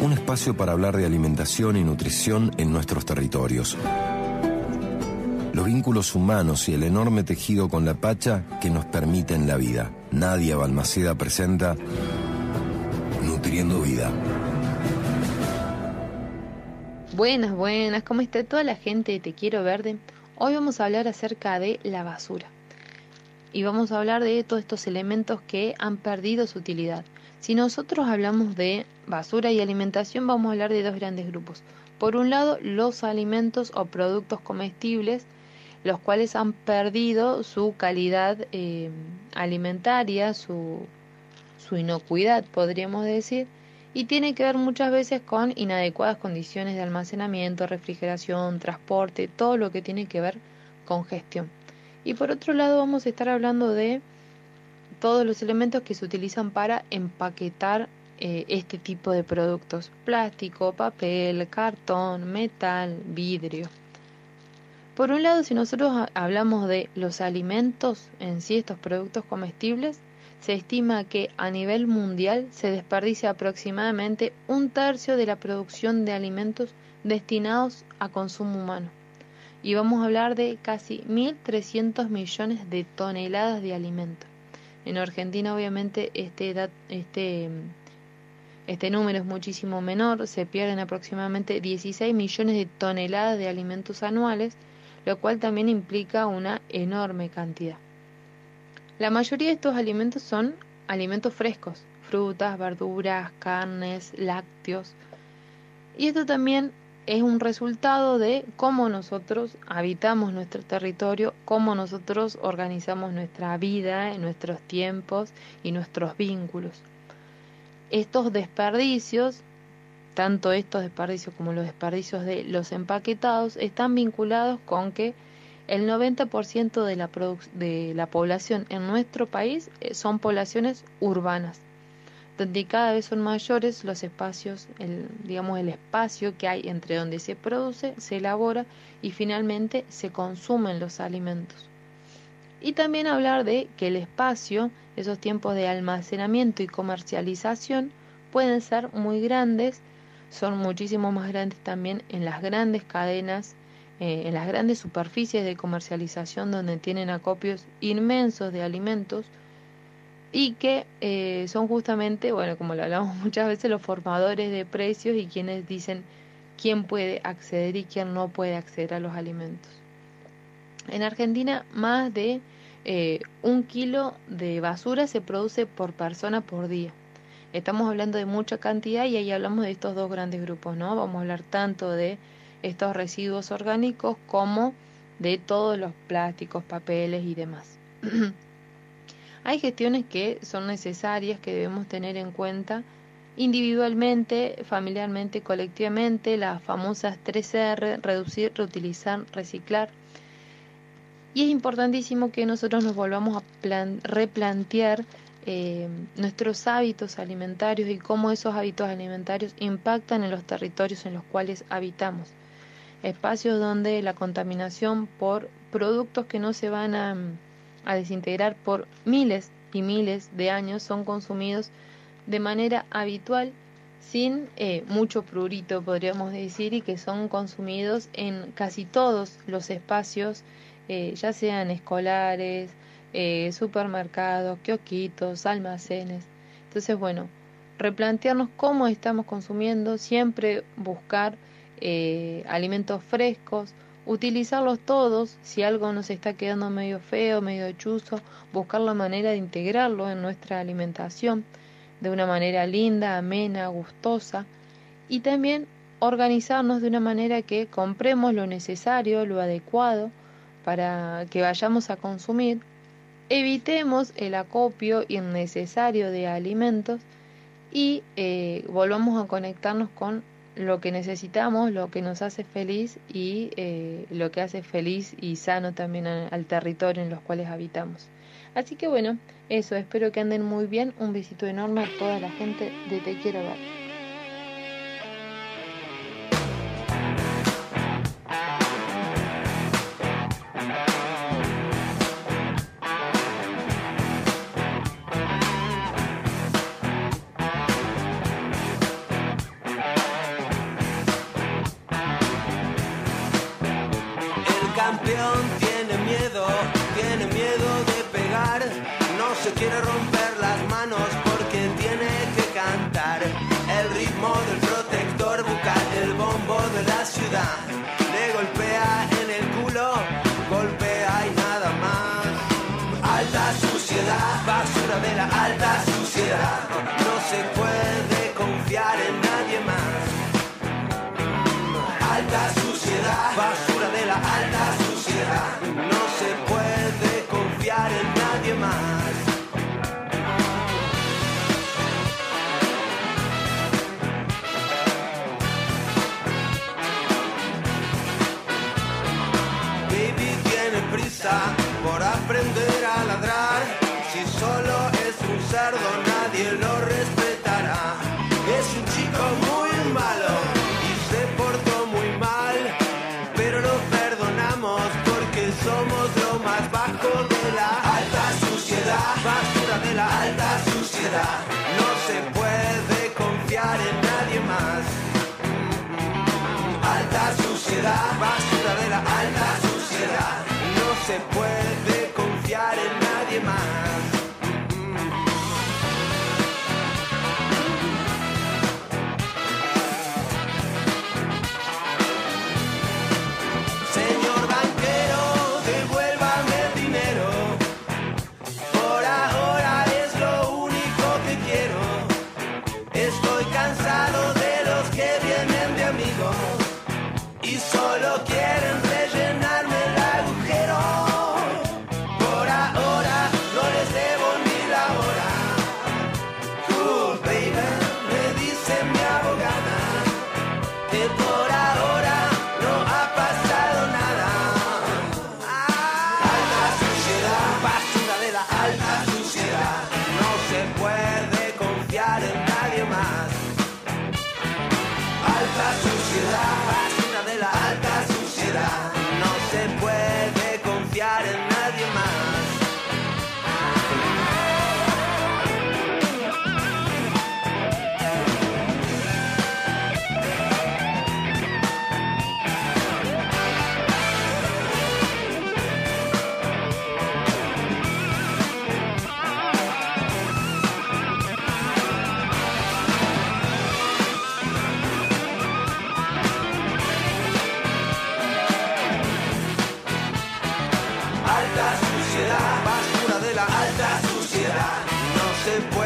Un espacio para hablar de alimentación y nutrición en nuestros territorios. Los vínculos humanos y el enorme tejido con la Pacha que nos permiten la vida. Nadia Balmaceda presenta Nutriendo Vida. Buenas, buenas, ¿cómo está toda la gente de Te Quiero Verde? Hoy vamos a hablar acerca de la basura y vamos a hablar de todos estos elementos que han perdido su utilidad. Si nosotros hablamos de basura y alimentación, vamos a hablar de dos grandes grupos. Por un lado, los alimentos o productos comestibles, los cuales han perdido su calidad eh, alimentaria, su, su inocuidad, podríamos decir, y tiene que ver muchas veces con inadecuadas condiciones de almacenamiento, refrigeración, transporte, todo lo que tiene que ver con gestión. Y por otro lado vamos a estar hablando de todos los elementos que se utilizan para empaquetar eh, este tipo de productos. Plástico, papel, cartón, metal, vidrio. Por un lado, si nosotros hablamos de los alimentos en sí, estos productos comestibles, se estima que a nivel mundial se desperdicia aproximadamente un tercio de la producción de alimentos destinados a consumo humano y vamos a hablar de casi 1.300 millones de toneladas de alimento. En Argentina obviamente este, este, este número es muchísimo menor, se pierden aproximadamente 16 millones de toneladas de alimentos anuales, lo cual también implica una enorme cantidad. La mayoría de estos alimentos son alimentos frescos, frutas, verduras, carnes, lácteos. Y esto también es un resultado de cómo nosotros habitamos nuestro territorio, cómo nosotros organizamos nuestra vida, nuestros tiempos y nuestros vínculos. Estos desperdicios, tanto estos desperdicios como los desperdicios de los empaquetados, están vinculados con que el 90% de la, de la población en nuestro país eh, son poblaciones urbanas donde cada vez son mayores los espacios, el, digamos el espacio que hay entre donde se produce, se elabora y finalmente se consumen los alimentos. Y también hablar de que el espacio, esos tiempos de almacenamiento y comercialización pueden ser muy grandes, son muchísimo más grandes también en las grandes cadenas, eh, en las grandes superficies de comercialización donde tienen acopios inmensos de alimentos, y que eh, son justamente, bueno, como lo hablamos muchas veces, los formadores de precios y quienes dicen quién puede acceder y quién no puede acceder a los alimentos. En Argentina, más de eh, un kilo de basura se produce por persona por día. Estamos hablando de mucha cantidad y ahí hablamos de estos dos grandes grupos, ¿no? Vamos a hablar tanto de estos residuos orgánicos como de todos los plásticos, papeles y demás. Hay gestiones que son necesarias, que debemos tener en cuenta individualmente, familiarmente, colectivamente, las famosas 3R, reducir, reutilizar, reciclar. Y es importantísimo que nosotros nos volvamos a replantear eh, nuestros hábitos alimentarios y cómo esos hábitos alimentarios impactan en los territorios en los cuales habitamos. Espacios donde la contaminación por productos que no se van a a desintegrar por miles y miles de años son consumidos de manera habitual sin eh, mucho prurito podríamos decir y que son consumidos en casi todos los espacios eh, ya sean escolares eh, supermercados kiosquitos almacenes. Entonces bueno replantearnos cómo estamos consumiendo siempre buscar alimentos frescos utilizarlos todos, si algo nos está quedando medio feo, medio chuzo, buscar la manera de integrarlo en nuestra alimentación de una manera linda, amena, gustosa y también organizarnos de una manera que compremos lo necesario, lo adecuado para que vayamos a consumir, evitemos el acopio innecesario de alimentos y eh, volvamos a conectarnos con lo que necesitamos, lo que nos hace feliz y eh, lo que hace feliz y sano también al territorio en los cuales habitamos. Así que bueno, eso, espero que anden muy bien. Un besito enorme a toda la gente de Te Quiero Ver. campeón tiene miedo, tiene miedo de pegar. No se quiere romper las manos porque tiene que cantar. El ritmo del protector bucal, el bombo de la ciudad. Le golpea en el culo, golpea y nada más. Alta suciedad, basura de la alta suciedad. No se puede nadie. Baby tiene prisa por aprender a ladrar. Si solo es un cerdo, nadie lo said, amigos. la alta suciedad. No se puede